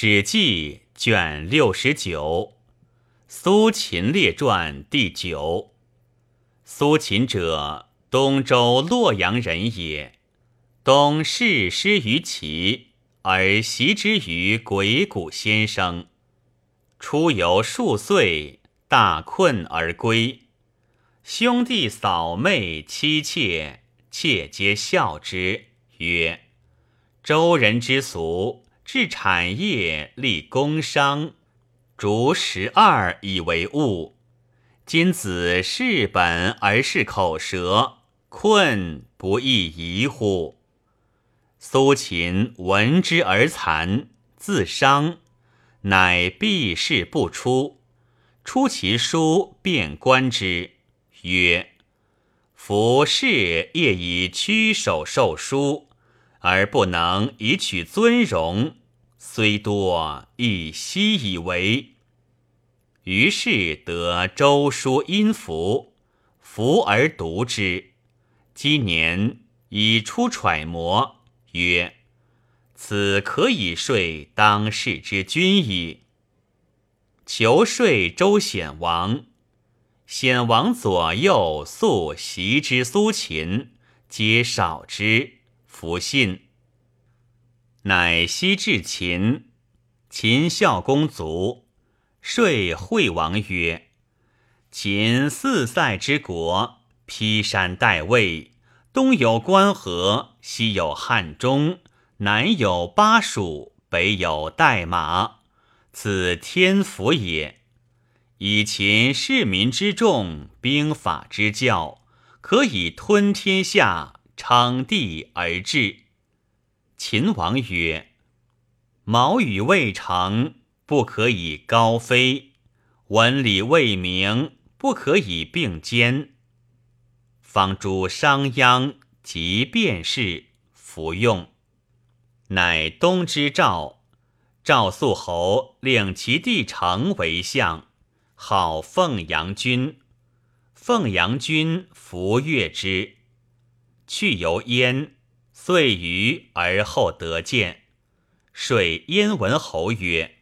史记》卷六十九，《苏秦列传》第九。苏秦者，东周洛阳人也。东逝师于齐，而袭之于鬼谷先生。出游数岁，大困而归。兄弟嫂妹妻妾，妾皆笑之，曰：“周人之俗。”治产业，立工商，逐十二以为物。今子事本而是口舌，困不亦疑乎？苏秦闻之而惭，自伤，乃避世不出。出其书，便观之，曰：“夫士业以屈首受书，而不能以取尊荣。”虽多亦悉以为。于是得周书音符，服而读之。今年以出揣摩，曰：“此可以说当世之君矣。”求说周显王，显王左右素习之苏秦，皆少之，弗信。乃西至秦，秦孝公卒，说惠王曰：“秦四塞之国，披山戴魏，东有关河，西有汉中，南有巴蜀，北有代马，此天福也。以秦士民之众，兵法之教，可以吞天下，称地而治。”秦王曰：“毛羽未成，不可以高飞；文理未明，不可以并肩。方诸商鞅及变氏服用。乃东之赵，赵肃侯令其弟成为相，号凤阳君。凤阳君服悦之，去由燕。”遂于而后得见，水燕文侯曰：“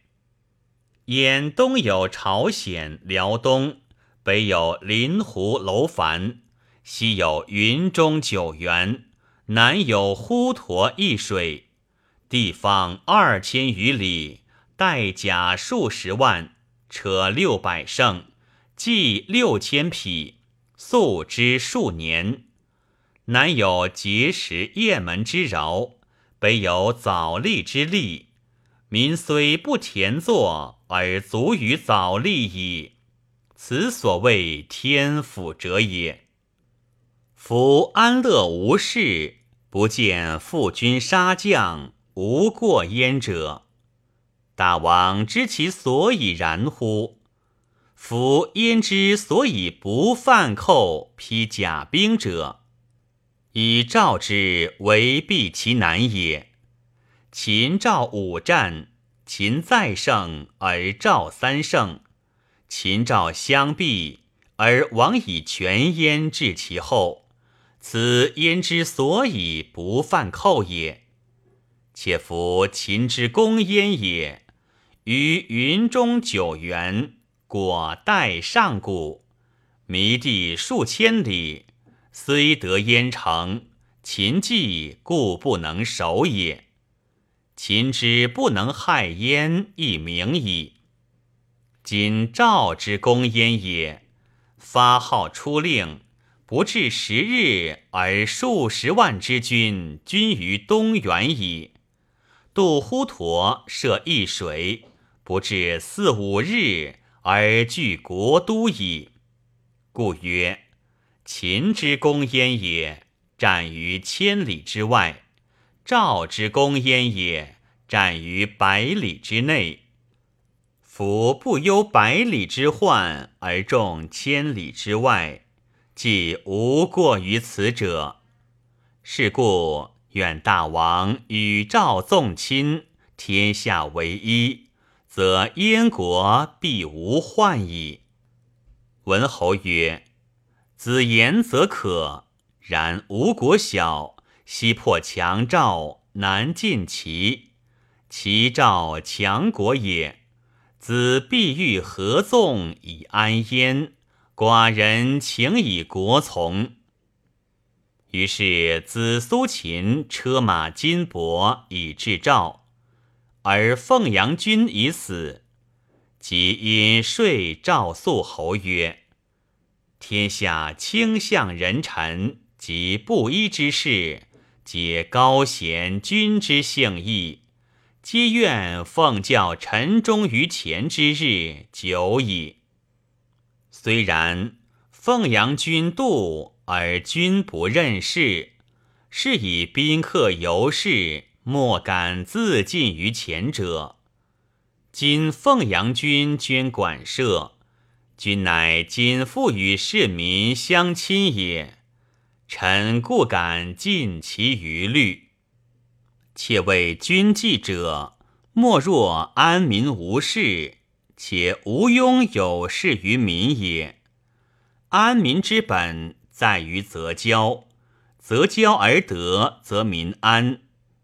燕东有朝鲜、辽东，北有临湖、楼烦，西有云中、九原，南有滹沱、易水，地方二千余里，带甲数十万，车六百乘，骑六千匹，粟之数年。”南有碣石雁门之饶，北有枣栗之利。民虽不田作，而足于枣栗矣。此所谓天府者也。夫安乐无事，不见负君杀将，无过焉者。大王知其所以然乎？夫焉之所以不犯寇，披甲兵者？以赵之为避其难也。秦赵五战，秦再胜而赵三胜；秦赵相避而王以全焉治其后，此焉之所以不犯寇也。且夫秦之攻焉也，于云中九原，果代上古，弥地数千里。虽得燕城，秦计故不能守也。秦之不能害燕，亦明矣。今赵之攻燕也，发号出令，不至十日，而数十万之军均于东原矣。渡滹沱，涉易水，不至四五日，而据国都矣。故曰。秦之攻燕也，战于千里之外；赵之攻燕也，战于百里之内。夫不忧百里之患，而重千里之外，即无过于此者。是故愿大王与赵纵亲，天下为一，则燕国必无患矣。文侯曰。子言则可，然吴国小，西破强赵，南进齐，其赵强国也。子必欲合纵以安焉，寡人请以国从。于是子苏秦车马金帛以至赵，而凤阳君已死。即因说赵肃侯曰：“天下卿相人臣及布衣之士，皆高贤君之幸义，皆愿奉教臣忠于前之日久矣。虽然，凤阳君度。”而君不任事，是以宾客游士莫敢自尽于前者。今凤阳君捐馆舍，君乃今复与市民相亲也。臣故敢尽其余虑。且为君计者，莫若安民无事，且无庸有事于民也。安民之本。在于择交，择交而得，则民安；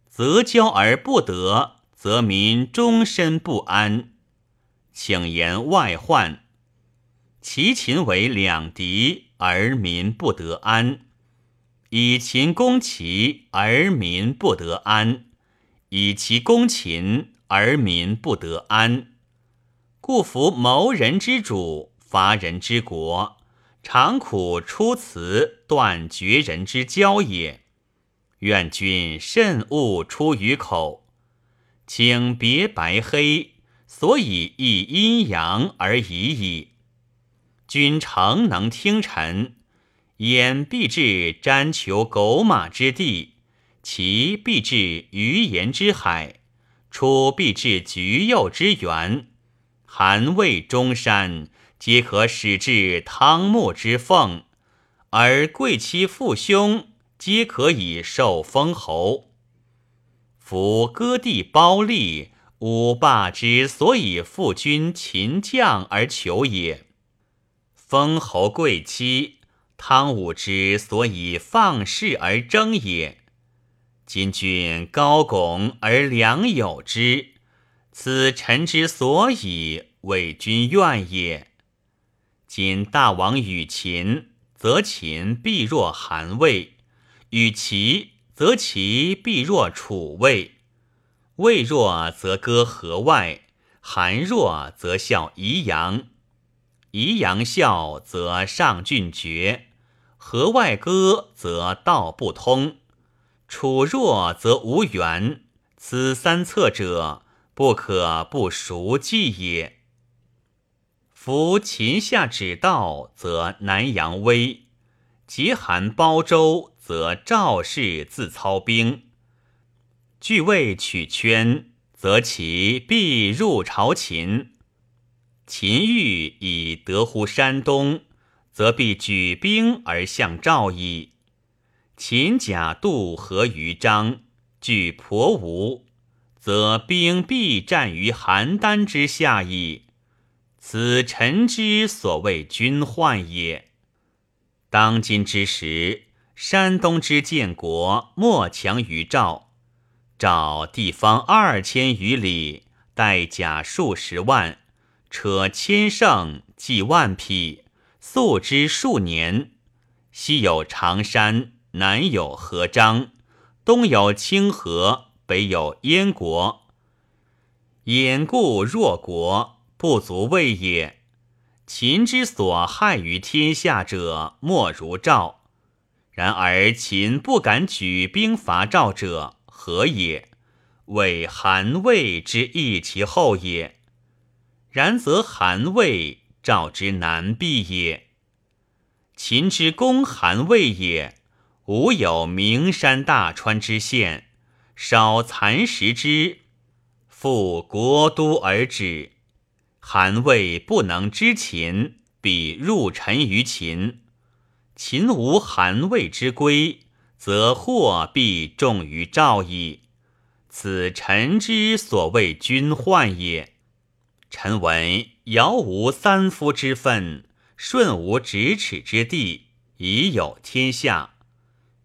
择交而不得，则民终身不安。请言外患，齐秦为两敌，而民不得安；以秦攻齐，而民不得安；以其攻秦，而民不得安。故夫谋人之主，伐人之国。常苦出辞断绝人之交也，愿君慎勿出于口，请别白黑，所以异阴阳而已矣。君诚能听臣，言必至瞻求狗马之地，其必至鱼盐之海，出必至橘柚之园，韩魏中山。皆可使至汤沐之凤，而贵戚父兄皆可以受封侯。夫割地包利，吾霸之所以复君秦将而求也；封侯贵戚，汤武之所以放肆而争也。今君高拱而良有之，此臣之所以为君怨也。今大王与秦，则秦必若韩魏；与齐，则齐必若楚魏。魏弱则割河外，韩弱则效宜阳。宜阳效则上郡绝，河外歌则道不通。楚弱则无援。此三策者，不可不熟计也。夫秦下指道，则南阳威；结韩包周，则赵氏自操兵。据魏取圈，则其必入朝秦。秦欲以得乎山东，则必举兵而向赵矣。秦假杜合于张，据婆吴，则兵必战于邯郸之下矣。此臣之所谓君患也。当今之时，山东之建国莫强于赵。赵地方二千余里，带甲数十万，车千乘，计万匹，素之数年。西有常山，南有河漳，东有清河，北有燕国。掩故弱国。不足畏也。秦之所害于天下者，莫如赵。然而秦不敢举兵伐赵者，何也？为韩魏之易其后也。然则韩魏，赵之难避也。秦之攻韩魏也，无有名山大川之险，少蚕食之，复国都而止。韩魏不能知秦，必入臣于秦。秦无韩魏之归，则祸必重于赵矣。此臣之所谓君患也。臣闻尧无三夫之分，舜无咫尺之地，已有天下；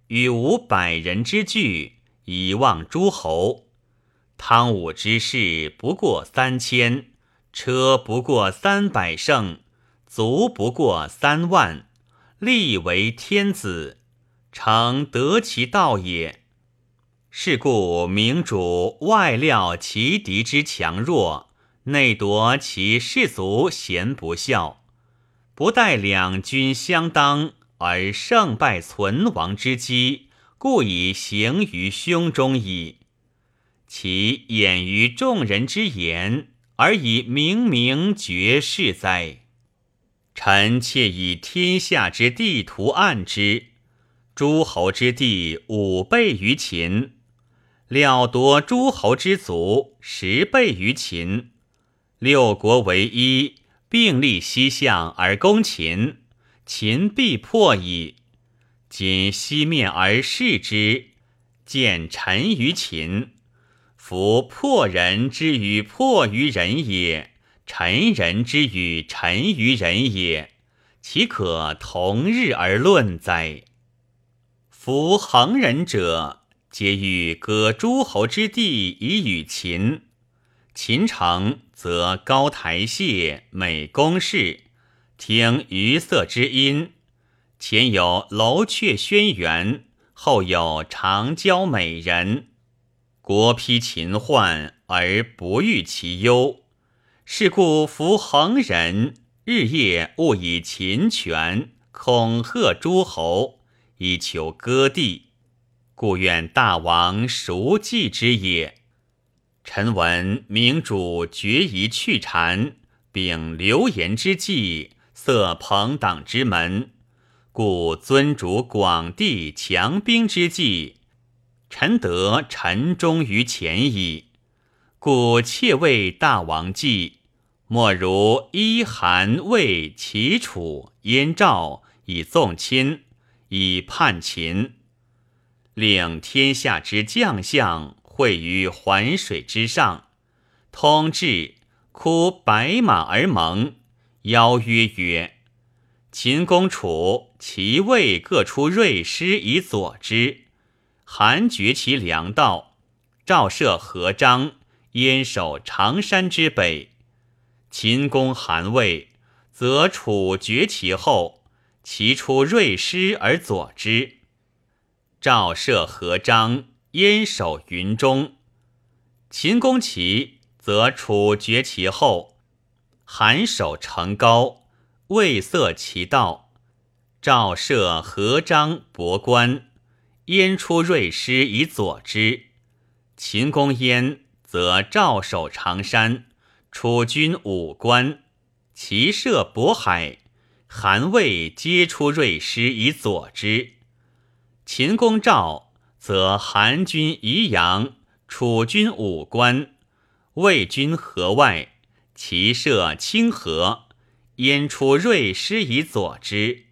禹无百人之聚，以望诸侯。汤武之士不过三千，车不过三百乘，卒不过三万，立为天子，诚得其道也。是故明主外料其敌之强弱，内夺其士卒贤不孝，不待两军相当而胜败存亡之机，故以行于胸中矣。其掩于众人之言，而以明明绝世哉？臣妾以天下之地图案之，诸侯之地五倍于秦。料夺诸侯之族十倍于秦，六国为一，并立西向而攻秦，秦必破矣。今西面而视之，见臣于秦。夫破人之与破于人也，臣人之与臣于人也，岂可同日而论哉？夫横人者。皆欲割诸侯之地以与秦，秦城则高台榭、美宫室，听鱼色之音。前有楼阙轩辕，后有长娇美人。国披秦患而不遇其忧，是故夫恒人日夜务以秦权恐吓诸侯，以求割地。故愿大王熟记之也。臣闻明主决疑去谗，秉流言之计，塞朋党之门，故尊主广地强兵之计，臣得臣忠于前矣。故妾为大王计，莫如依韩魏齐楚燕赵以纵亲，以叛秦。令天下之将相会于环水之上，通至，哭白马而盟，邀曰曰：“秦公楚齐魏各出锐师以佐之，韩绝其粮道，赵设河张，燕守长山之北。秦攻韩魏，则楚绝其后，齐出锐师而佐之。”赵设河张，燕守云中。秦攻齐，则楚绝其后；韩守成高，魏塞其道。赵设河张博关，燕出锐师以佐之。秦攻燕，则赵守长山，楚军五关。齐设渤海，韩魏皆出锐师以佐之。秦攻赵，则韩军宜阳，楚军五关，魏军河外，齐设清河，燕出锐师以佐之。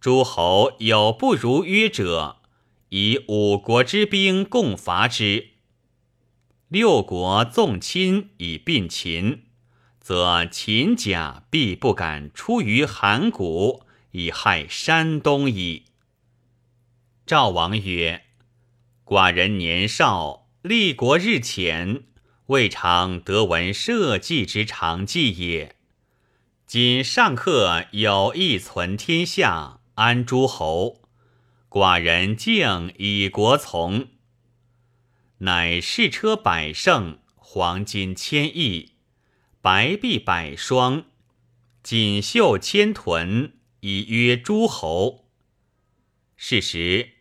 诸侯有不如约者，以五国之兵共伐之。六国纵亲以并秦，则秦甲必不敢出于函谷以害山东矣。赵王曰：“寡人年少，立国日浅，未尝得闻社稷之长计也。今上客有意存天下，安诸侯，寡人敬以国从。乃士车百乘，黄金千亿，白璧百双，锦绣千屯，以约诸侯。是时。”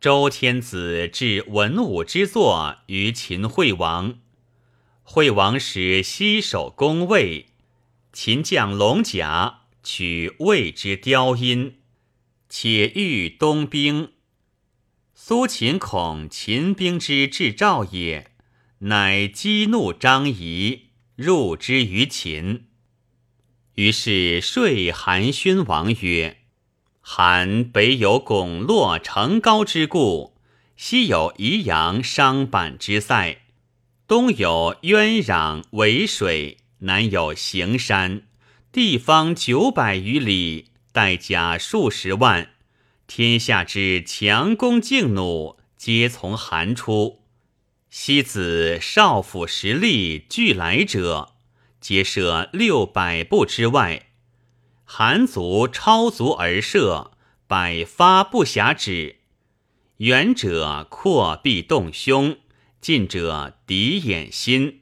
周天子置文武之作于秦惠王，惠王使西守宫卫，秦将龙甲取魏之雕阴，且欲东兵。苏秦恐秦兵之至赵也，乃激怒张仪，入之于秦。于是说韩宣王曰。韩北有巩洛成高之固，西有宜阳商板之塞，东有渊壤渭水，南有行山，地方九百余里，带甲数十万，天下之强弓劲弩皆从韩出。西子少府实力俱来者，皆设六百步之外。韩族超足而射，百发不暇止。远者阔臂动胸，近者敌眼心。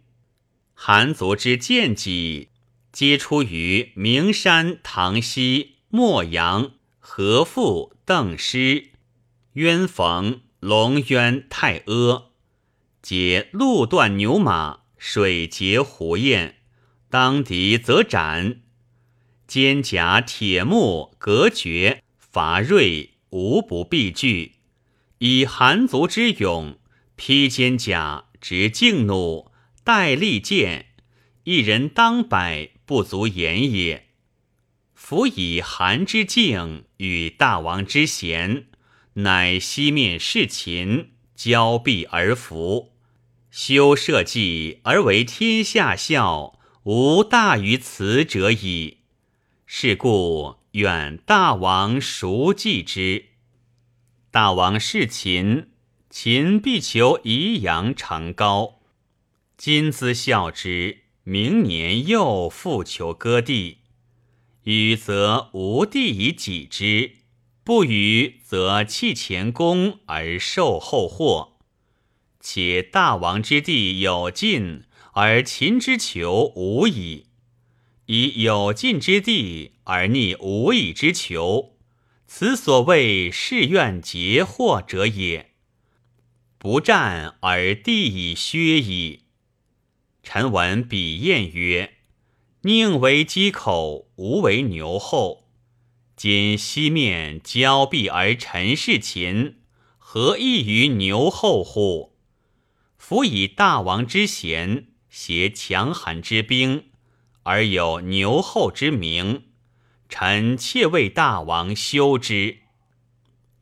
韩族之剑戟，皆出于名山、唐西、莫阳、和富、邓师、渊逢、龙渊、太阿，皆路断牛马，水截狐雁，当敌则斩。肩甲铁木隔绝，伐锐无不避惧。以韩族之勇，披坚甲，执劲弩，带利剑，一人当百，不足言也。夫以韩之敬与大王之贤，乃西面侍秦，交臂而服，修社稷而为天下孝，无大于此者矣。是故愿大王熟记之。大王事秦，秦必求宜阳成高。今兹效之，明年又复求割地。予则无地以己之，不予则弃前功而受后祸。且大王之地有尽，而秦之求无矣；以有尽之地而逆无以之求。此所谓誓愿结祸者也。不战而地以削矣。臣闻彼谚曰：“宁为鸡口，无为牛后。”今西面交臂而陈事秦，何异于牛后乎？夫以大王之贤，挟强悍之兵，而有牛后之名。臣妾为大王修之。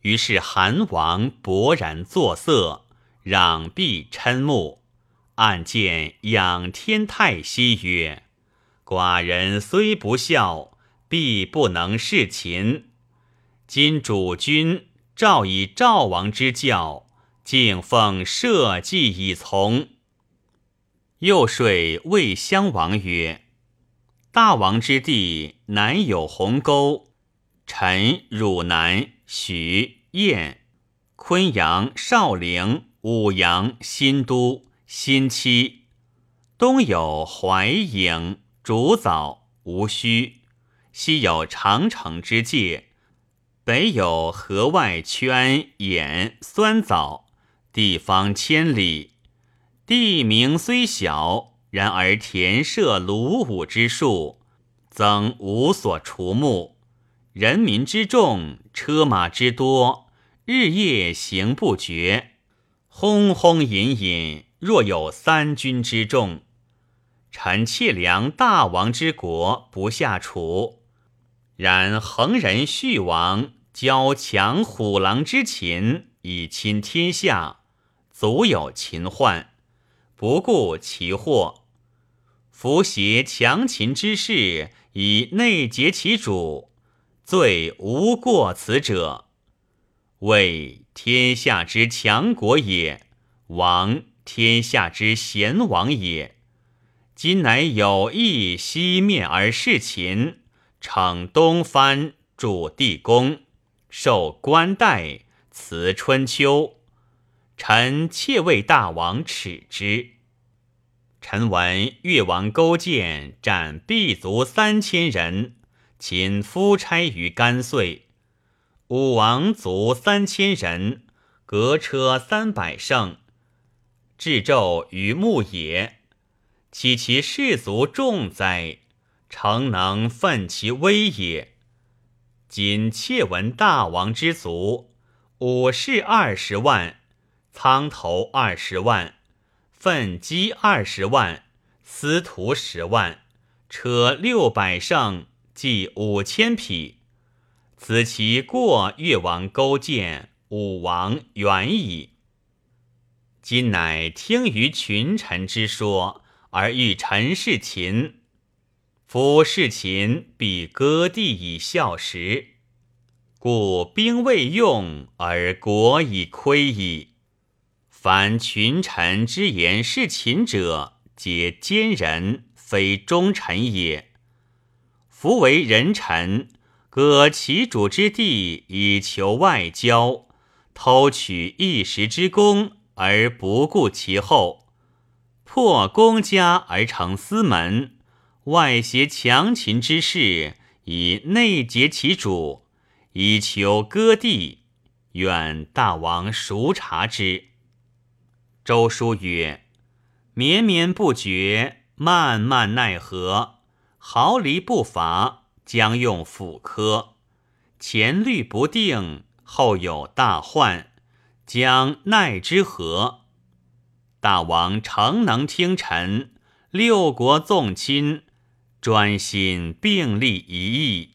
于是韩王勃然作色，攘臂嗔目，暗见仰天叹息曰：“寡人虽不孝，必不能事秦。今主君诏以赵王之教，敬奉社稷以从。”又说魏襄王曰。大王之地，南有鸿沟，陈、汝南、许、燕、昆阳、少陵、武阳、新都、新期；东有淮颍、竹枣、吴须；西有长城之界，北有河外圈、兖、酸枣，地方千里。地名虽小。然而田舍鲁武之数，曾无所除目；人民之众，车马之多，日夜行不绝，轰轰隐隐，若有三军之众。臣妾良大王之国不下楚，然横人续王交强虎狼之秦，以亲天下，足有秦患，不顾其祸。伏挟强秦之势，以内结其主，罪无过此者。为天下之强国也，王天下之贤王也。今乃有意西面而事秦，逞东藩，主地宫，受官带，辞春秋。臣妾为大王耻之。臣闻越王勾践斩毕卒三千人，擒夫差于甘遂；武王卒三千人，革车三百乘，置纣于牧野。岂其士卒众哉？诚能奋其威也。今窃闻大王之卒，武士二十万，苍头二十万。奋击二十万，司徒十万，车六百乘，计五千匹。此其过越王勾践、武王远矣。今乃听于群臣之说，而欲陈事秦。夫事秦，必割地以效时，故兵未用而国已亏矣。凡群臣之言是秦者，皆奸人，非忠臣也。夫为人臣，割其主之地以求外交，偷取一时之功而不顾其后，破公家而成私门，外挟强秦之势以内结其主，以求割地。愿大王熟察之。周书曰：“绵绵不绝，漫漫奈何？毫厘不伐，将用斧柯。前虑不定，后有大患，将奈之何？大王诚能听臣，六国纵亲，专心并立一意，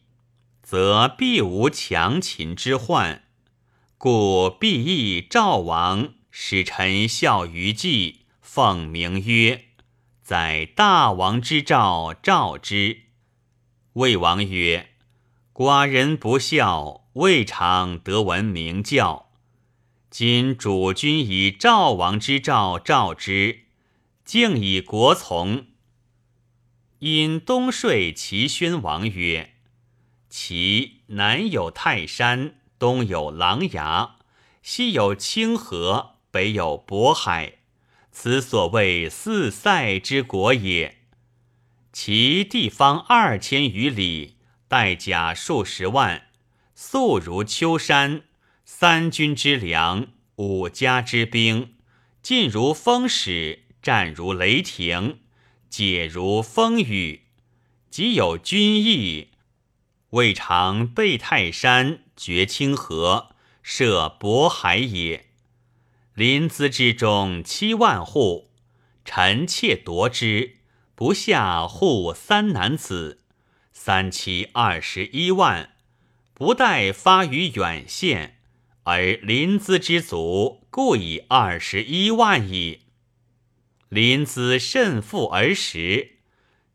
则必无强秦之患。故必议赵王。”使臣效于祭，奉名曰：“在大王之诏，召之。”魏王曰：“寡人不孝，未尝得闻明教。今主君以赵王之诏召之，敬以国从。”因东说齐宣王曰：“齐南有泰山，东有琅琊，西有清河。”北有渤海，此所谓四塞之国也。其地方二千余里，带甲数十万，素如丘山。三军之粮，五家之兵，进如风使，战如雷霆，解如风雨。即有军役，未尝背泰山，绝清河，涉渤海也。临淄之中七万户，臣妾夺之，不下户三男子，三七二十一万，不待发于远县，而临淄之卒故以二十一万矣。临淄甚富而实，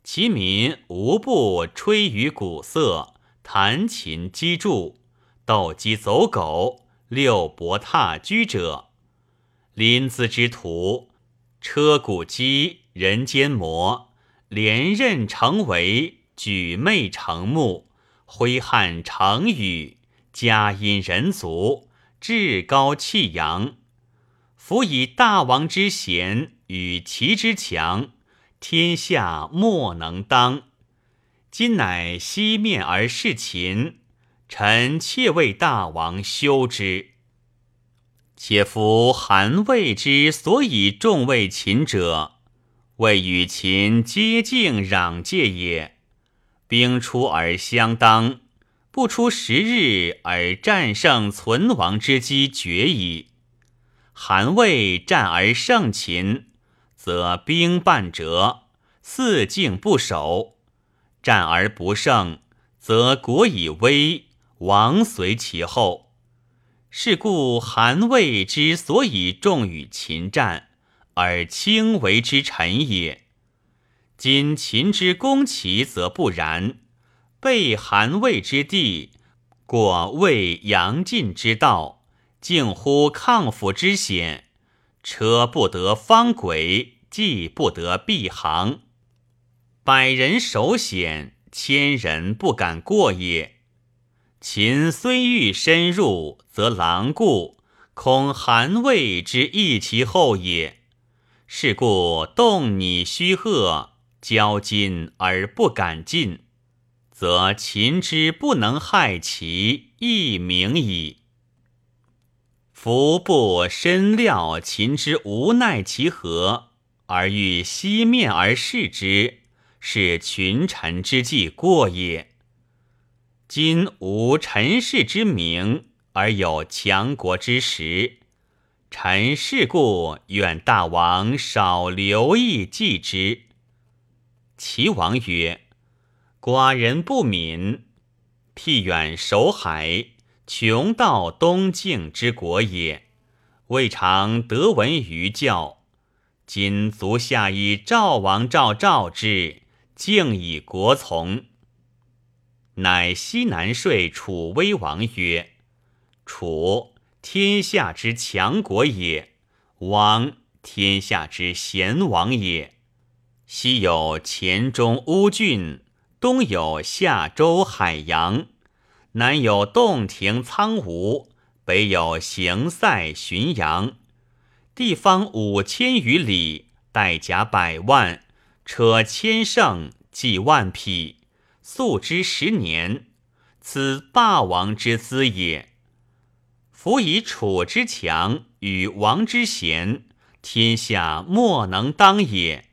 其民无不吹竽鼓瑟，弹琴击筑，斗鸡走狗，六博踏居者。临淄之徒，车鼓机，人间魔，连任成围，举媚成木，挥汗成雨，嘉音人足，至高气扬。夫以大王之贤与其之强，天下莫能当。今乃西面而视秦，臣妾为大王修之。且夫韩魏之所以重为秦者，为与秦接近壤界也。兵出而相当，不出十日而战胜存亡之机绝矣。韩魏战而胜秦，则兵半折，四境不守；战而不胜，则国以危，亡随其后。是故韩魏之所以重与秦战，而轻为之臣也。今秦之攻齐，则不然。背韩魏之地，过魏阳晋之道，近乎抗府之险。车不得方轨，骑不得避行，百人守险，千人不敢过也。秦虽欲深入，则狼顾，恐韩魏之易其后也。是故动你虚贺，交金而不敢进，则秦之不能害其，亦明矣。夫不深料秦之无奈其何，而欲西面而视之，是群臣之计过也。今无陈氏之名，而有强国之实。臣是故愿大王少留意记之。齐王曰：“寡人不敏，僻远守海，穷到东境之国也，未尝得闻于教。今足下以赵王赵赵之，敬以国从。”乃西南说楚威王曰：“楚天下之强国也，王，天下之贤王也。西有黔中乌郡，东有夏州海阳，南有洞庭苍梧，北有行塞浔阳。地方五千余里，带甲百万，车千乘，计万匹，素之十年。此霸王之资也。夫以楚之强与王之贤，天下莫能当也。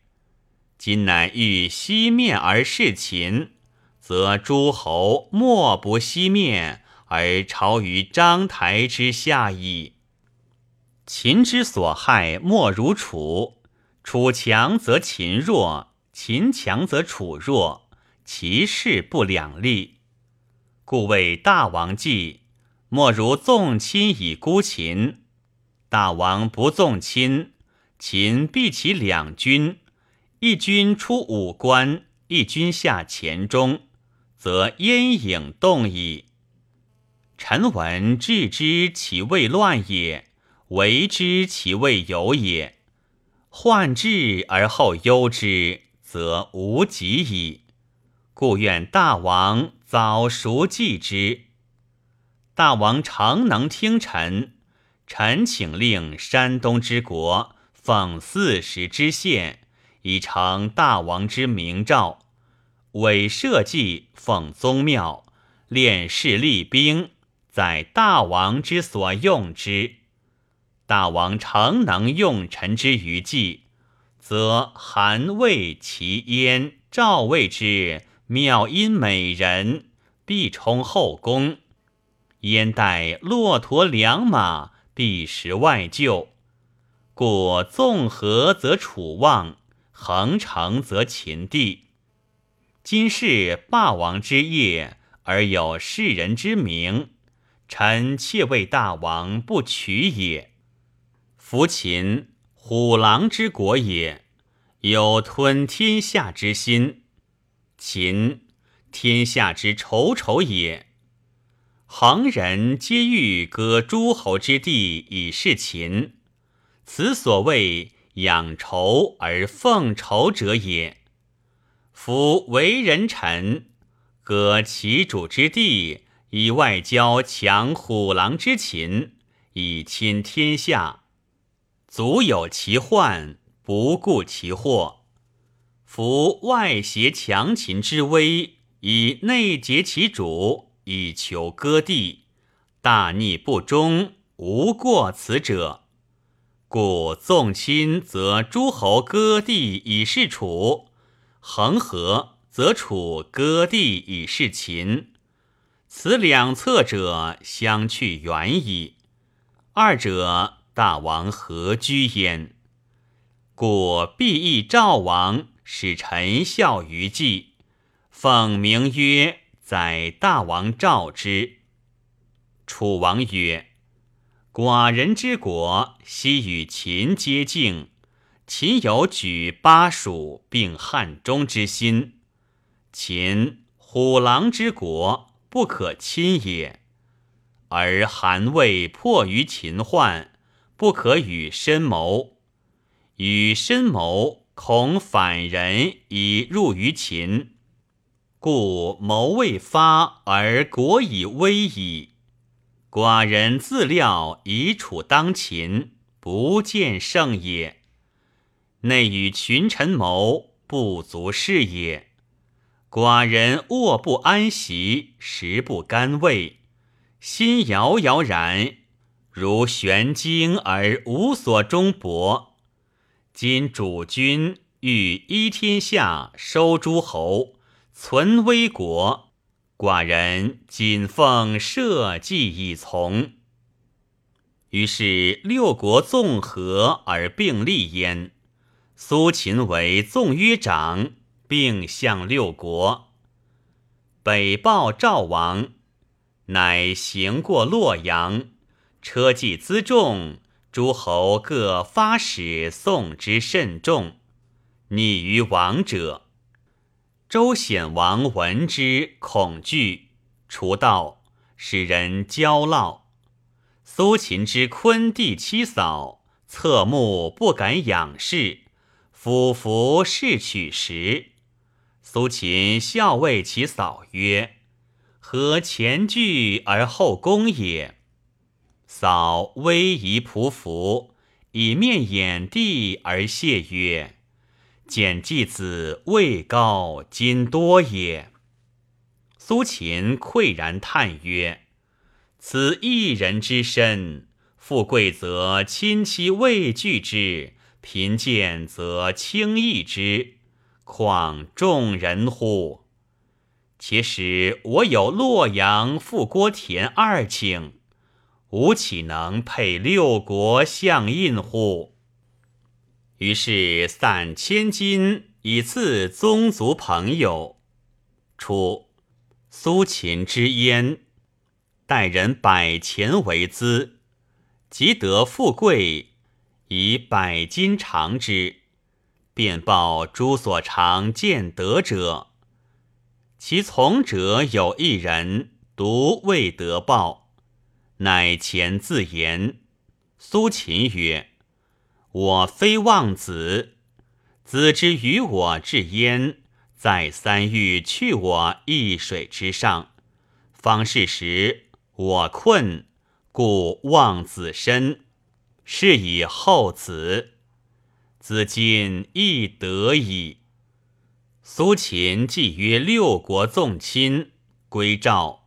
今乃欲西面而事秦，则诸侯莫不西面而朝于章台之下矣。秦之所害莫如楚，楚强则秦弱，秦强则楚弱，其势不两立。故谓大王计，莫如纵亲以孤秦。大王不纵亲，秦必其两军，一军出五关，一军下黔中，则燕影动矣。臣闻治之其未乱也，为之其未有也。患治而后忧之，则无及矣。故愿大王。早熟计之，大王诚能听臣。臣请令山东之国奉四十之县，以成大王之明诏；委社稷奉宗庙，练士立兵，在大王之所用之。大王诚能用臣之余计，则韩魏齐燕赵魏之。妙音美人必充后宫，焉待骆驼良马必食外厩，故纵合则楚旺，横城则秦地。今是霸王之业，而有世人之名，臣妾为大王不取也。夫秦虎狼之国也，有吞天下之心。秦，天下之仇仇也。恒人皆欲割诸侯之地以事秦，此所谓养仇而奉仇者也。夫为人臣，割其主之地以外交强虎狼之秦，以亲天下，足有其患，不顾其祸。夫外挟强秦之威，以内结其主，以求割地，大逆不忠，无过此者。故纵亲则诸侯割地以事楚，恒合则楚割地以事秦。此两侧者相去远矣。二者大王何居焉？故必议赵王。使臣效于计，奉名曰：“载大王召之。”楚王曰：“寡人之国，悉与秦接境，秦有举巴蜀并汉中之心。秦虎狼之国，不可亲也。而韩魏迫于秦患，不可与深谋。与深谋。”恐反人以入于秦，故谋未发而国已危矣。寡人自料以楚当秦，不见胜也。内与群臣谋，不足视也。寡人卧不安席，食不甘味，心摇摇然，如悬惊而无所终泊。今主君欲依天下，收诸侯，存危国，寡人谨奉社稷以从。于是六国纵合而并立焉。苏秦为纵约长，并向六国。北报赵王，乃行过洛阳，车骑辎重。诸侯各发使送之甚重，逆于王者。周显王闻之，恐惧，除道，使人交烙。苏秦之昆弟妻嫂，侧目不敢仰视，俯伏视取时。苏秦笑谓其嫂曰：“何前倨而后恭也？”嫂微仪匍匐，以面掩地而谢曰：“简继子位高今多也。”苏秦喟然叹曰：“此一人之身，富贵则亲戚畏惧之，贫贱则轻易之。”况众人乎？且使我有洛阳、富郭田二顷，吾岂能配六国相印乎？于是散千金以赐宗族朋友。初，苏秦之焉，待人百钱为资，即得富贵，以百金偿之。便报诸所长见得者，其从者有一人独未得报，乃前自言。苏秦曰：“我非望子，子之于我至焉，再三欲去我一水之上，方是时我困，故望子身，是以后子。”子今亦得矣。苏秦既曰六国纵亲，归赵。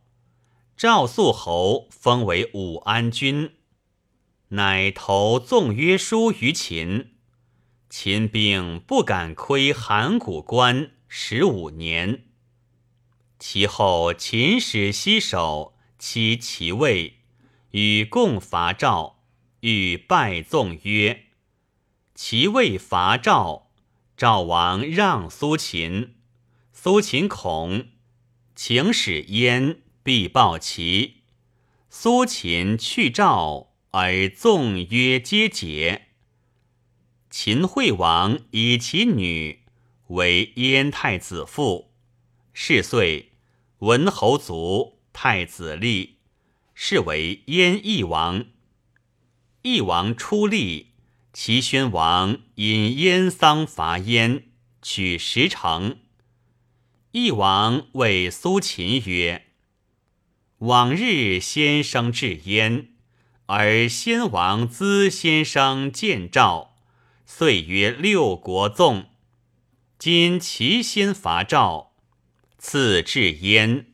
赵肃侯封为武安君，乃投纵约书于秦。秦兵不敢窥函谷关十五年。其后秦使西守期其位，与共伐赵，欲败纵约。其未伐赵，赵王让苏秦。苏秦恐，请使燕必报齐。苏秦去赵，而纵约皆解。秦惠王以其女为燕太子妇，是岁，文侯卒，太子立，是为燕翼王。翼王出立。齐宣王引燕丧伐燕，取十城。义王谓苏秦曰：“往日先生至燕，而先王资先生见赵，遂曰六国纵。今齐先伐赵，次至燕，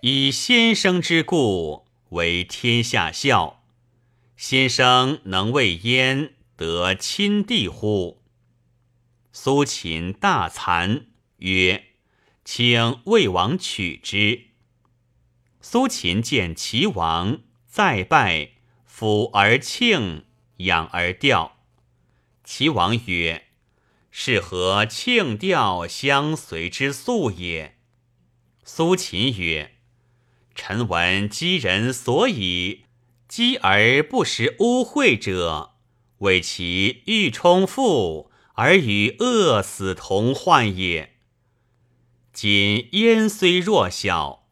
以先生之故为天下笑。先生能为燕。”得亲弟乎？苏秦大惭，曰：“请魏王取之。”苏秦见齐王，再拜，抚而庆，仰而吊。齐王曰：“是何庆吊相随之素也？”苏秦曰：“臣闻积人所以积而不食污秽者。”为其欲充腹而与饿死同患也。今燕虽弱小，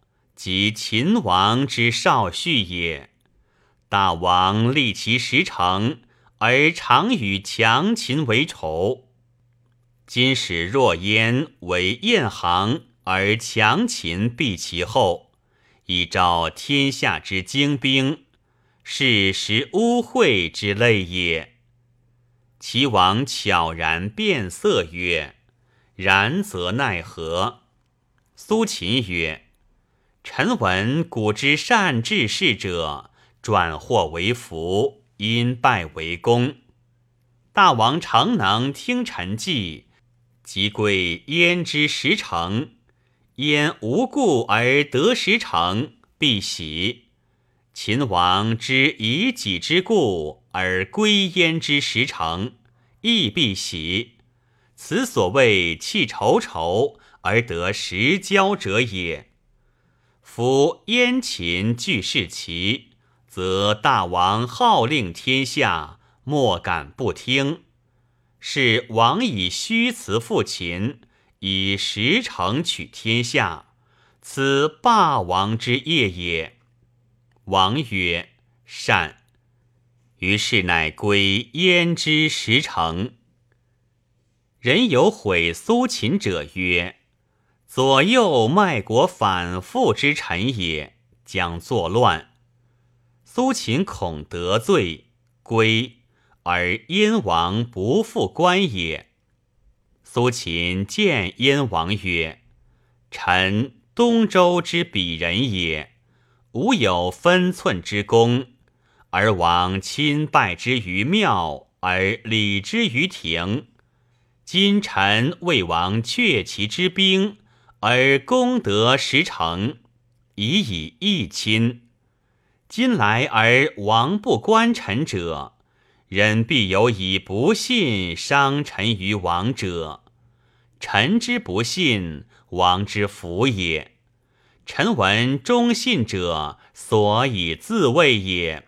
即秦王之少婿也。大王立其十城，而常与强秦为仇。今使若燕为燕行，而强秦避其后，以招天下之精兵，是食污秽之类也。齐王悄然变色曰：“然则奈何？”苏秦曰：“臣闻古之善治事者，转祸为福，因败为功。大王常能听臣计，即归燕之十城。燕无故而得十城，必喜。秦王之以己之故。”而归燕之十城，亦必喜。此所谓弃仇仇而得十交者也。夫燕秦俱是齐，则大王号令天下，莫敢不听。是王以虚辞复秦，以实城取天下，此霸王之业也。王曰：善。于是乃归燕之实城。人有毁苏秦者曰：“左右卖国反复之臣也，将作乱。”苏秦恐得罪，归而燕王不复关也。苏秦见燕王曰：“臣东周之鄙人也，吾有分寸之功，而王亲拜之于庙，而礼之于庭。”今臣为王却其之兵，而功德实成，已以义亲。今来而王不观臣者，人必有以不信伤臣于王者。臣之不信，王之福也。臣闻忠信者，所以自卫也；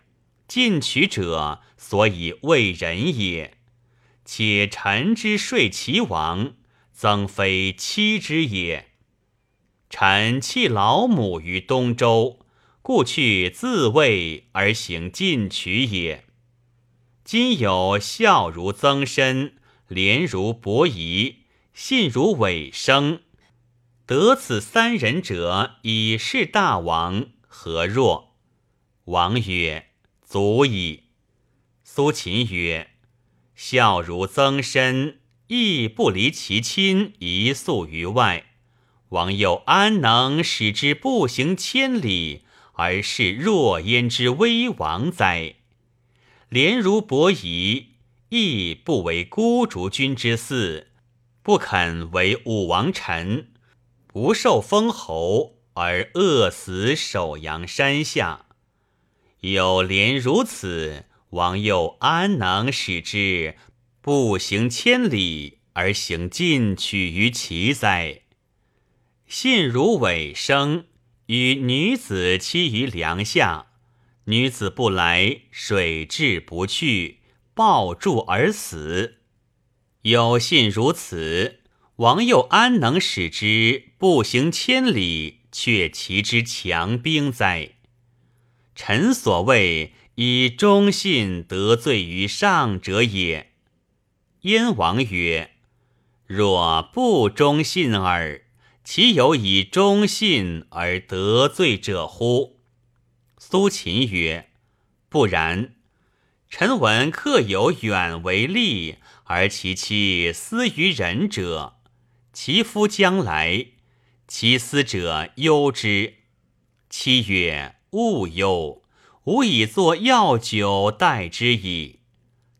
进取者，所以为人也。且臣之睡其王，曾非妻之也。臣弃老母于东周，故去自卫而行进取也。今有孝如曾参，廉如伯夷，信如尾生，得此三人者，以是大王，何若？王曰：足矣。苏秦曰。孝如曾参，亦不离其亲，一宿于外。王又安能使之步行千里，而是若焉之威王哉？廉如伯夷，亦不为孤竹君之嗣，不肯为武王臣，不受封侯，而饿死首阳山下。有廉如此。王又安能使之步行千里而行进取于其哉？信如尾生，与女子栖于梁下，女子不来，水至不去，抱柱而死。有信如此，王又安能使之步行千里，却其之强兵哉？臣所谓。以忠信得罪于上者也。燕王曰：“若不忠信耳，其有以忠信而得罪者乎？”苏秦曰：“不然。臣闻客有远为利，而其妻思于人者，其夫将来，其思者忧之。妻曰：‘勿忧。’”吾以作药酒待之矣。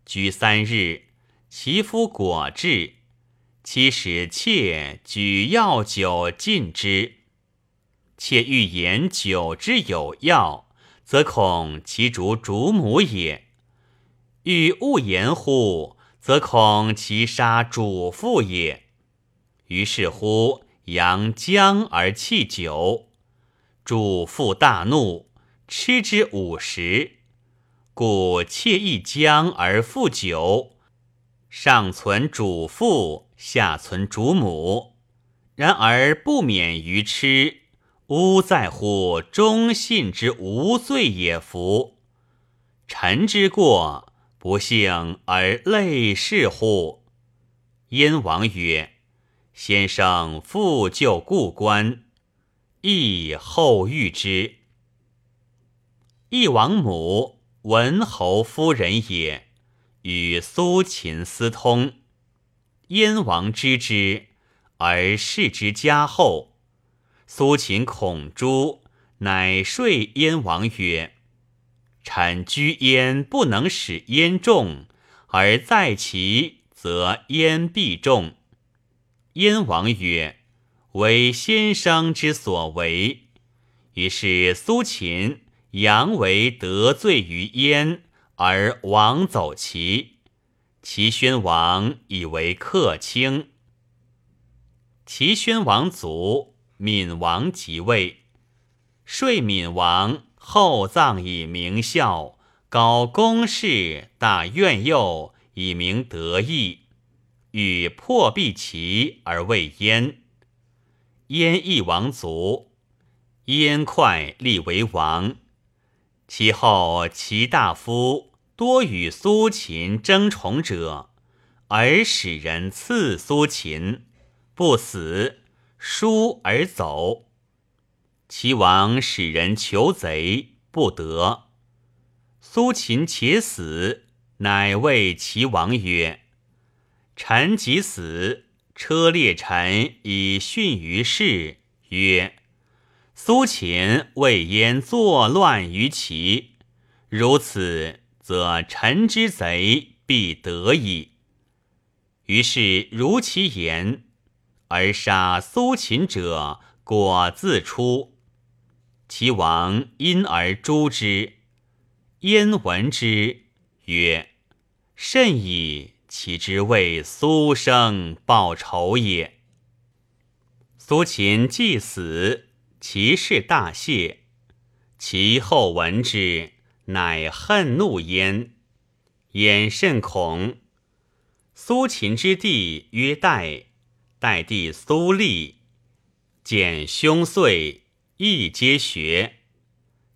居三日，其夫果至，其使妾举药酒进之。妾欲言酒之有药，则恐其主主母也；欲勿言乎，则恐其杀主父也。于是乎，扬姜而弃酒，主父大怒。吃之五十，故妾一姜而复酒，尚存主父，下存主母。然而不免于痴，吾在乎忠信之无罪也夫？臣之过，不幸而累世乎？燕王曰：“先生复就故官，亦后遇之。”义王母文侯夫人也，与苏秦私通。燕王知之，而视之加厚。苏秦恐诛，乃说燕王曰：“臣居燕不能使燕众，而在其则燕必众。”燕王曰：“为先生之所为。”于是苏秦。扬为得罪于燕，而王走齐。齐宣王以为客卿。齐宣王卒，闵王即位。遂闵王后葬以明孝，高公事，大怨佑，以明德义。与破壁齐而为燕。燕义王卒，燕哙立为王。其后，齐大夫多与苏秦争宠者，而使人刺苏秦，不死，输而走。齐王使人求贼，不得。苏秦且死，乃谓齐王曰：“臣即死。”车裂臣以殉于世，曰：“苏秦未焉作乱于齐，如此，则臣之贼必得矣。”于是如其言，而杀苏秦者，果自出。齐王因而诛之。燕闻之，曰：“甚矣。”其之为苏生报仇也。苏秦既死，其事大谢。其后闻之，乃恨怒焉。焉甚恐。苏秦之弟曰代，代弟苏厉，见兄遂，亦皆学。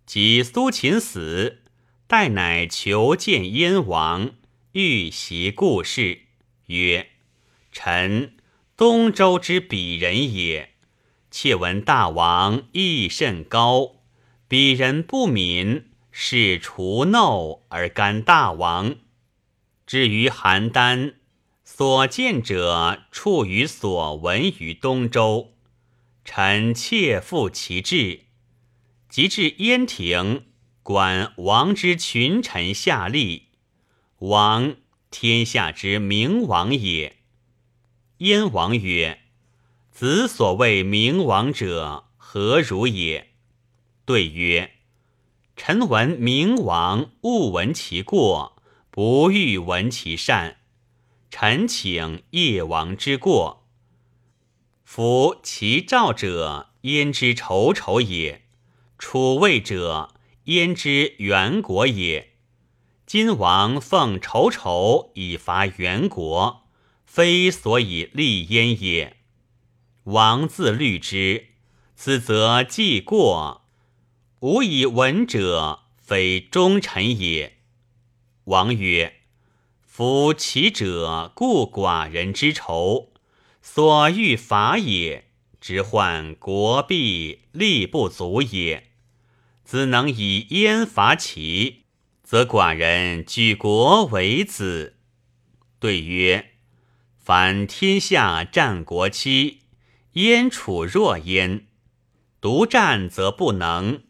及苏秦死，代乃求见燕王。欲习故事，曰：“臣东周之鄙人也。窃闻大王义甚高，鄙人不敏，是除怒而甘大王。至于邯郸，所见者处于所闻于东周，臣切负其志。及至燕庭，观王之群臣下吏。”王天下之明王也。燕王曰：“子所谓明王者，何如也？”对曰：“臣闻明王，勿闻其过，不欲闻其善。臣请夜王之过。夫其赵者，燕之仇仇也；楚魏者，燕之元国也。”今王奉仇仇以伐元国，非所以立焉也。王自虑之，此则既过。吾以闻者，非忠臣也。王曰：“夫其者，故寡人之仇，所欲伐也，只患国弊，力不足也。子能以燕伐齐。”则寡人举国为子。对曰：凡天下战国期，燕楚若焉。独战则不能，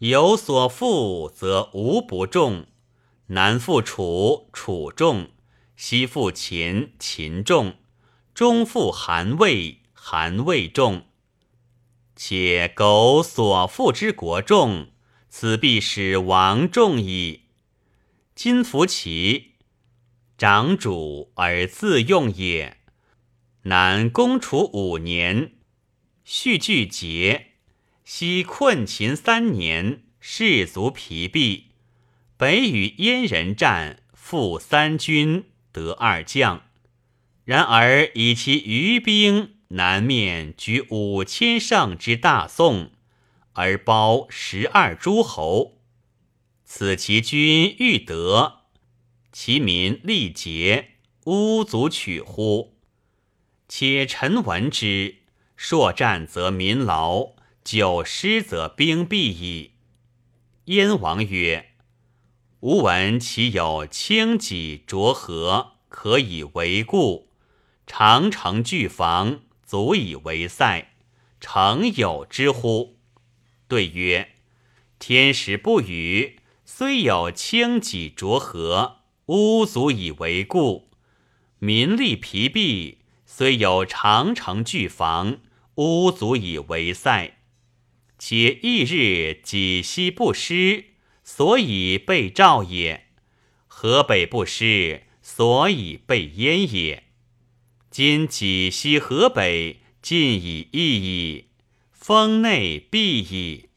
有所负则无不重。南复楚，楚重；西复秦，秦重；中复韩魏，韩魏重。且苟所负之国重，此必使王重矣。今服其长主而自用也。南攻楚五年，续拒节；西困秦三年，士卒疲弊。北与燕人战，负三军，得二将。然而以其余兵，南面举五千上之大宋，而包十二诸侯。此其君欲得，其民力竭，乌足取乎？且臣闻之：朔战则民劳，久失则兵弊矣。燕王曰：“吾闻其有轻己着河，可以为固；长城巨防，足以为塞。诚有之乎？”对曰：“天时不与。”虽有轻己着河，吾足以为固；民力疲弊，虽有长城巨防，吾足以为塞。且翌日己西不失，所以被赵也；河北不失，所以被燕也。今己西河北尽以易矣，封内必矣。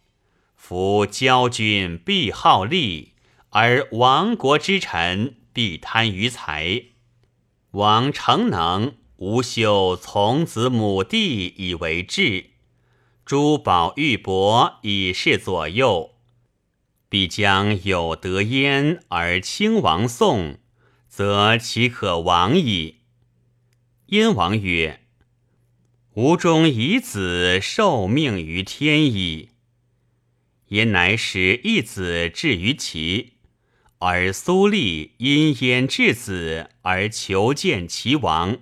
夫交君必好利，而亡国之臣必贪于财。王诚能，无休从子母弟以为质；珠宝玉帛以示左右。必将有得焉而亲王送，则其可亡矣。燕王曰：“吾终以子受命于天矣。”焉乃使一子至于齐，而苏厉因焉至子而求见齐王。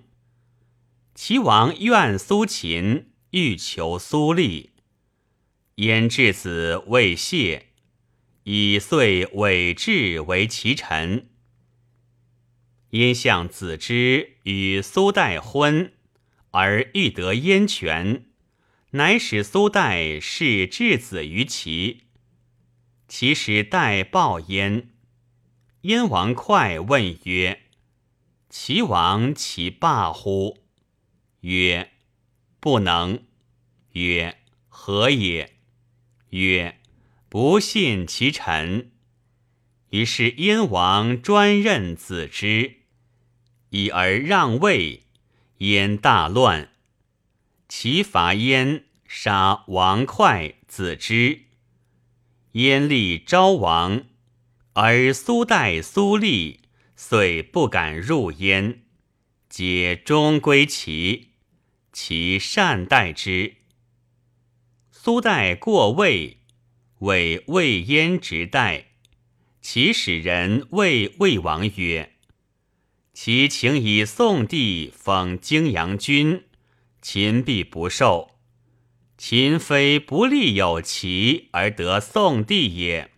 齐王怨苏秦，欲求苏厉。焉质子未谢，以遂伪质为其臣。燕向子之与苏代婚，而欲得燕权。乃使苏代弑质子于齐，其使代报焉。燕王哙问曰：“齐王其罢乎？”曰：“不能。”曰：“何也？”曰：“不信其臣。”于是燕王专任子之，以而让位，燕大乱。其伐燕，杀王哙、子之。燕立昭王，而苏代、苏厉遂不敢入燕，皆终归齐。其善待之。苏代过魏，为魏燕直代。其使人谓魏王曰：“其请以宋帝封荆阳君。”秦必不受。秦非不立有齐而得宋帝也，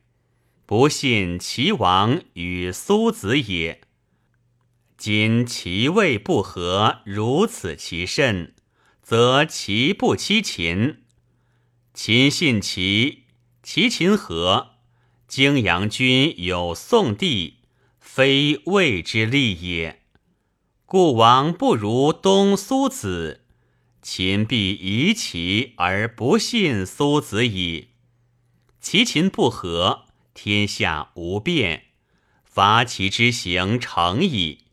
不信齐王与苏子也。今齐魏不和，如此其甚，则齐不欺秦。秦信齐，齐秦和，荆阳君有宋帝，非魏之利也。故王不如东苏子。秦必疑齐而不信苏子矣。齐秦不和，天下无变，伐齐之行成矣。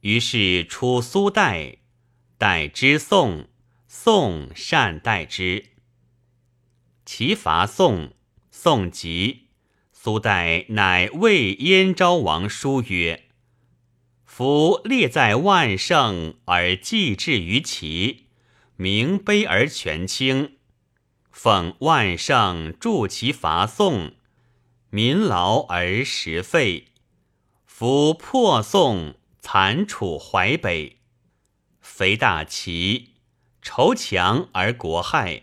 于是出苏代，待之宋，宋善待之。齐伐宋，宋急，苏代乃谓燕昭王书曰：“夫列在万乘而祭至于齐。”名卑而权倾，奉万圣助其伐宋，民劳而食废。夫破宋，残楚淮北，肥大齐，仇强而国害。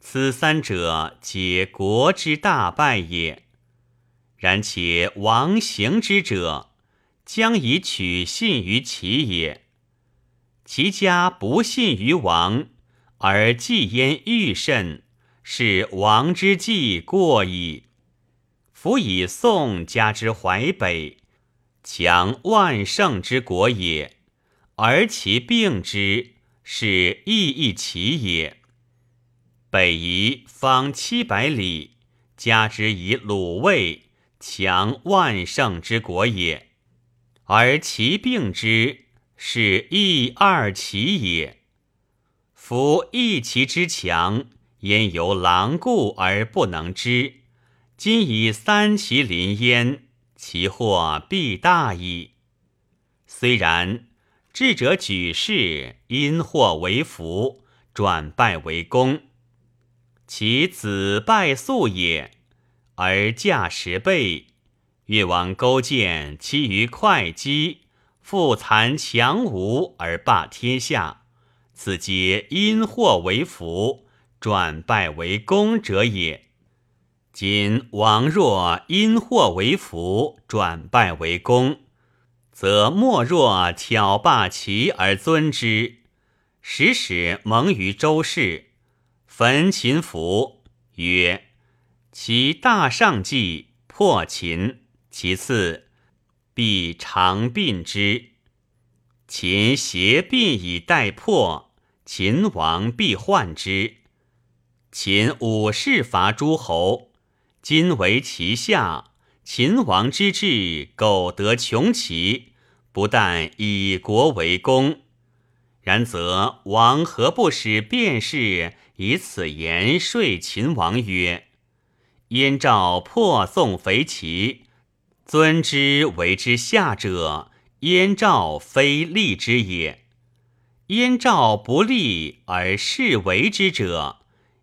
此三者，皆国之大败也。然且王行之者，将以取信于齐也。其家不信于王，而既焉愈甚，是王之计过矣。夫以宋家之淮北，强万乘之国也，而其并之，是亦亦其也。北夷方七百里，加之以鲁卫，强万乘之国也，而其并之。是亦二其也。夫一其之强，焉由狼顾而不能知？今以三其临焉，其祸必大矣。虽然，智者举事，因祸为福，转败为功。其子败素也，而驾十倍。越王勾践其于会稽。复残强吴而霸天下，此皆因祸为福，转败为功者也。今王若因祸为福，转败为功，则莫若挑霸齐而尊之，使使蒙于周氏，焚秦服，曰：“其大上计破秦，其次。”必长并之，秦挟并以待破，秦王必患之。秦武士伐诸侯，今为其下。秦王之志，苟得穷其，不但以国为功。然则王何不使便士以此言说秦王曰：“燕赵破宋肥齐，尊之为之下者，燕赵非利之也。燕赵不利而士为之者，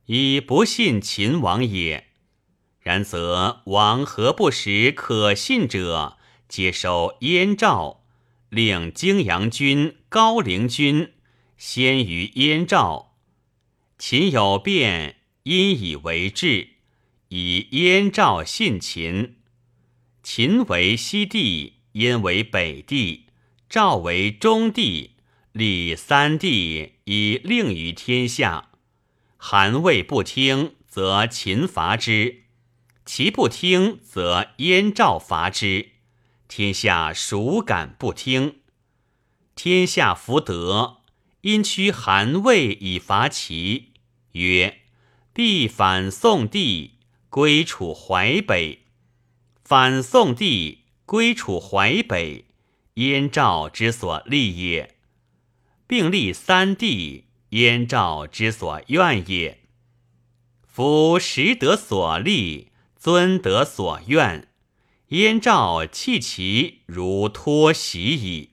以不信秦王也。然则王何不使可信者接收燕赵，令荆阳君、高陵君先于燕赵？秦有变，因以为治，以燕赵信秦。秦为西帝，燕为北帝，赵为中帝。立三帝以令于天下，韩魏不听，则秦伐之；其不听，则燕赵伐之。天下孰敢不听？天下福德，因驱韩魏以伐齐，曰：必反宋帝，归楚淮北。反宋帝，归楚淮北，燕赵之所立也。并立三帝，燕赵之所愿也。夫实得所立，尊得所愿，燕赵弃其如脱席矣。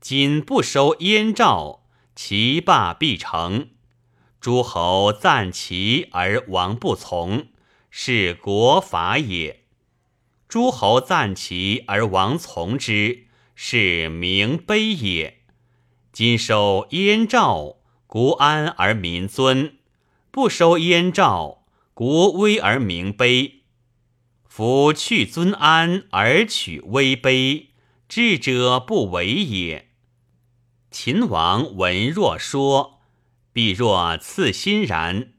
今不收燕赵，其霸必成。诸侯赞齐而王不从，是国法也；诸侯赞齐而王从之，是名卑也。今收燕赵，国安而民尊；不收燕赵，国危而民卑。夫去尊安而取威卑，智者不为也。秦王闻若说，必若赐欣然，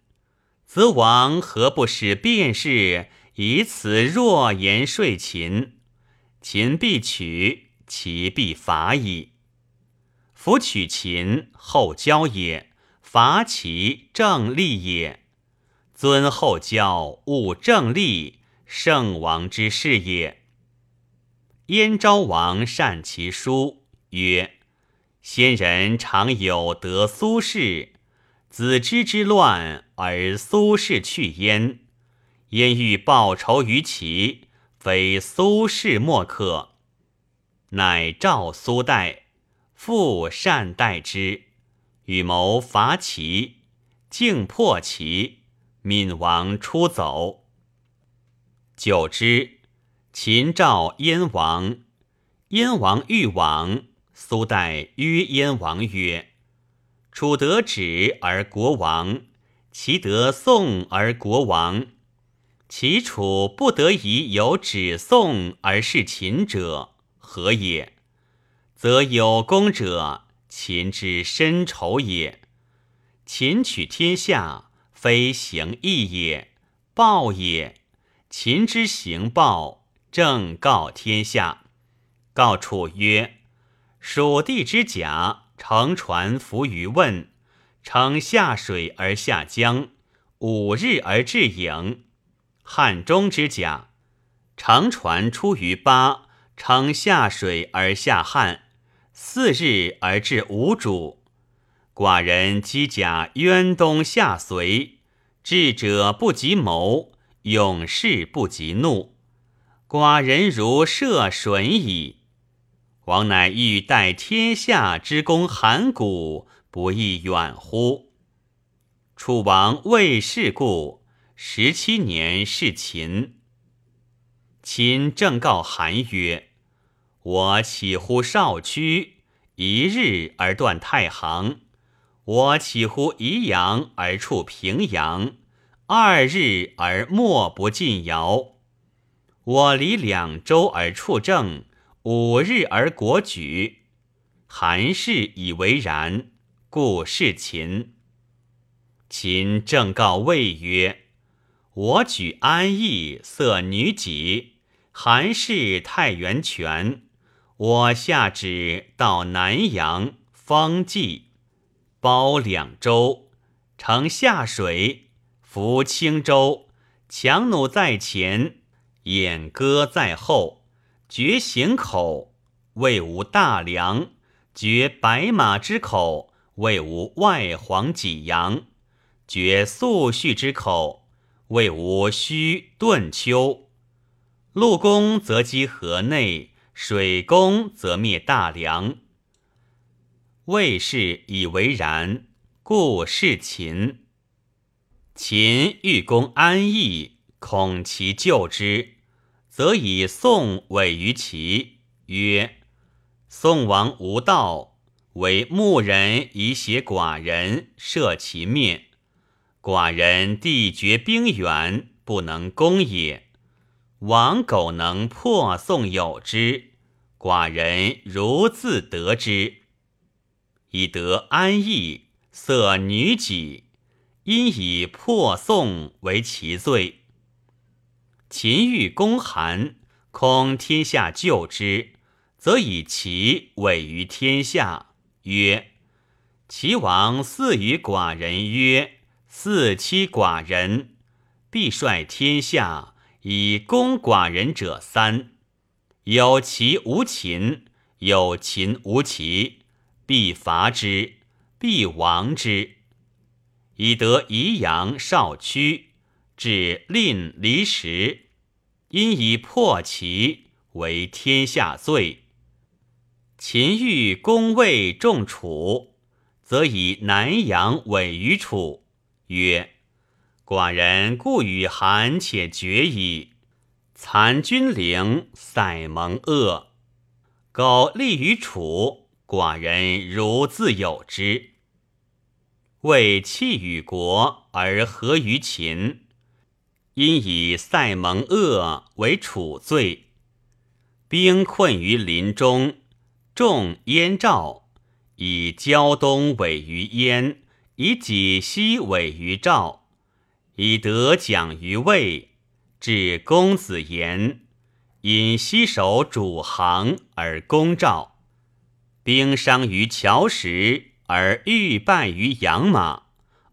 则王何不使便士以此若言说秦？秦必取，其必伐矣。夫取秦后交也，伐齐正立也。尊后教务正立，圣王之事也。燕昭王善其书，曰：“先人常有得苏轼，子之之乱而苏轼去焉。燕欲报仇于齐，非苏轼莫可。乃召苏代。”复善待之，与谋伐齐，竟破齐，闵王出走。久之，秦赵燕王，燕王欲往，苏代曰燕王曰：“楚得止而国亡，齐得宋而国亡。齐楚不得已有止宋而事秦者，何也？”则有功者，秦之深仇也。秦取天下，非行义也，报也。秦之行报，正告天下。告楚曰：“蜀地之甲，乘船浮于汶，乘下水而下江，五日而至郢。汉中之甲，乘船出于巴，乘下水而下汉。”四日而至吴主，寡人机甲渊东下随，智者不及谋，勇士不及怒。寡人如涉水矣。王乃欲待天下之功函谷，不亦远乎？楚王为是故，十七年事秦。秦正告韩曰。我岂乎少屈，一日而断太行；我岂乎宜阳而处平阳，二日而莫不进尧？我离两周而触正，五日而国举。韩氏以为然，故事秦。秦正告魏曰：“我举安邑，色女己，韩氏太原泉。”我下旨到南阳，方济，包两州，乘下水，扶青州，强弩在前，掩戈在后，绝行口，未无大梁；绝白马之口，未无外黄济阳；绝宿绪之口，谓无须顿丘。陆公则击河内，水攻则灭大梁。魏氏以为然，故事秦。秦欲攻安邑，恐其救之，则以宋委于齐，曰：“宋王无道，为牧人以挟寡人，设其灭。寡人地绝兵远，不能攻也。王苟能破宋有之，寡人如自得之，以得安逸，色女己。”因以破宋为其罪。秦欲攻韩，恐天下救之，则以其委于天下，曰：“齐王赐与寡人曰：‘赐妻寡人，必率天下以攻寡人者三。有齐无秦，有秦无齐，必伐之，必亡之。’”以得宜阳、少屈，至令离石，因以破齐为天下罪。秦欲攻魏重楚，则以南阳委于楚，曰：“寡人故与韩且绝矣。残君陵，塞蒙恶，苟立于楚，寡人如自有之。”为弃与国而合于秦，因以塞蒙恶为楚罪。兵困于林中，众燕赵，以胶东委于燕，以己西委于赵，以德奖于魏。至公子言，因西守主行而攻赵，兵伤于桥石。而欲败于养马，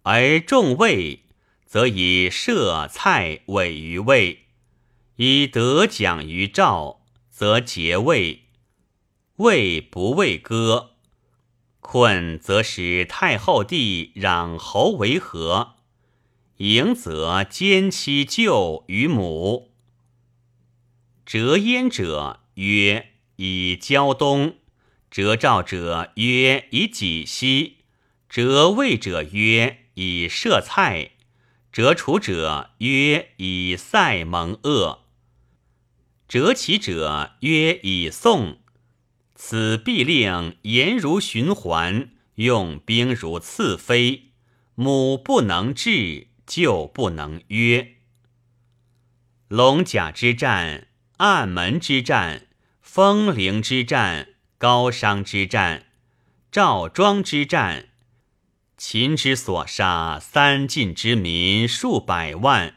而众魏，则以射蔡委于魏；以得奖于赵，则结魏。魏不畏歌，困则使太后弟攘侯为和，赢则兼妻舅于母。折焉者曰：以胶东。折赵者曰以己息，折魏者曰以射蔡，折楚者曰以塞蒙恶，折齐者曰以宋。此必令言如循环，用兵如次飞。母不能治，就不能约。龙甲之战，暗门之战，风陵之战。高商之战，赵庄之战，秦之所杀三晋之民数百万，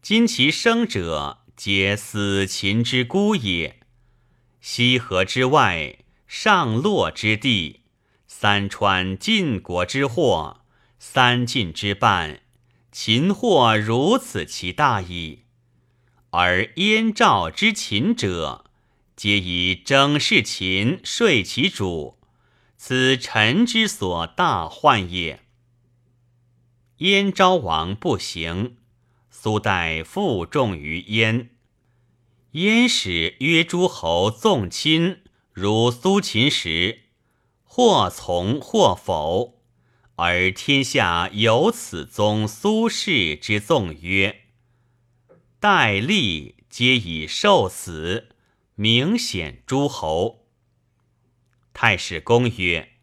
今其生者皆死秦之孤也。西河之外，上洛之地，三川晋国之祸，三晋之半，秦祸如此其大矣。而燕赵之秦者。皆以争事秦，说其主，此臣之所大患也。燕昭王不行，苏代负重于燕。燕使约诸侯纵亲，如苏秦时，或从或否，而天下有此宗苏氏之纵约。戴立皆以受死。明显诸侯。太史公曰：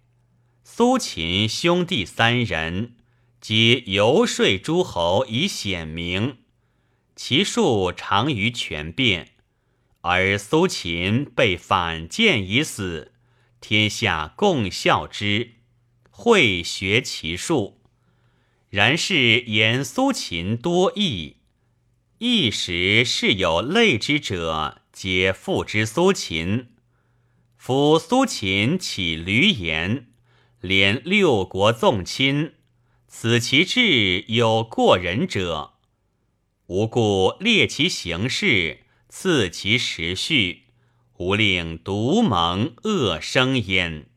苏秦兄弟三人，皆游说诸侯以显明，其数长于权变。而苏秦被反间以死，天下共笑之，会学其术。然是言苏秦多义，一时是有类之者。皆复之苏秦，夫苏秦起闾言，连六国纵亲，此其志有过人者，无故列其行事，赐其时序，无令独盟恶生焉。